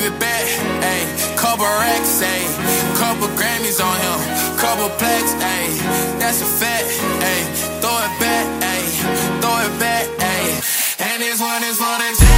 baby back. Ayy, couple racks, ayy, couple Grammys on him, couple plaques, ayy, that's a fact. Ayy, throw it back, ayy, throw it back, ayy, and this one is for the.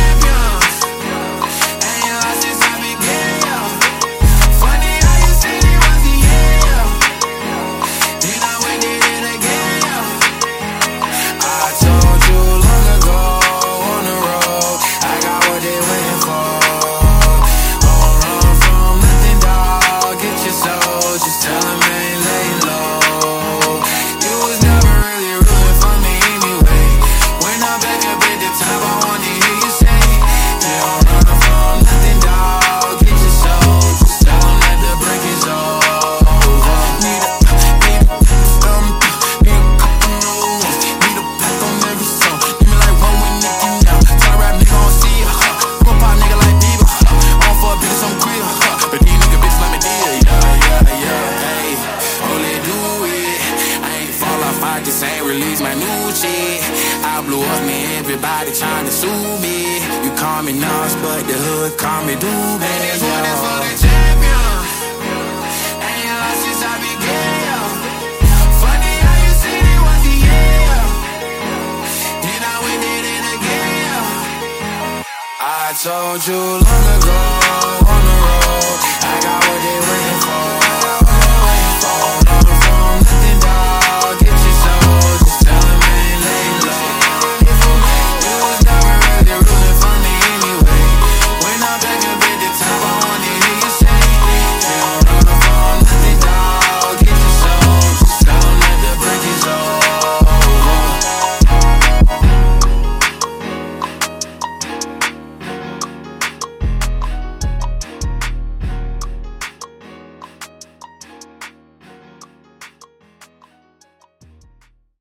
ain't release my new shit. I blew up, man, everybody trying to sue me. You call me Nas, but the hood call me Doobie. And this one is for the uh. champion. And you lost since I began. Funny how you said it was the end, then I went in it again. I told you long ago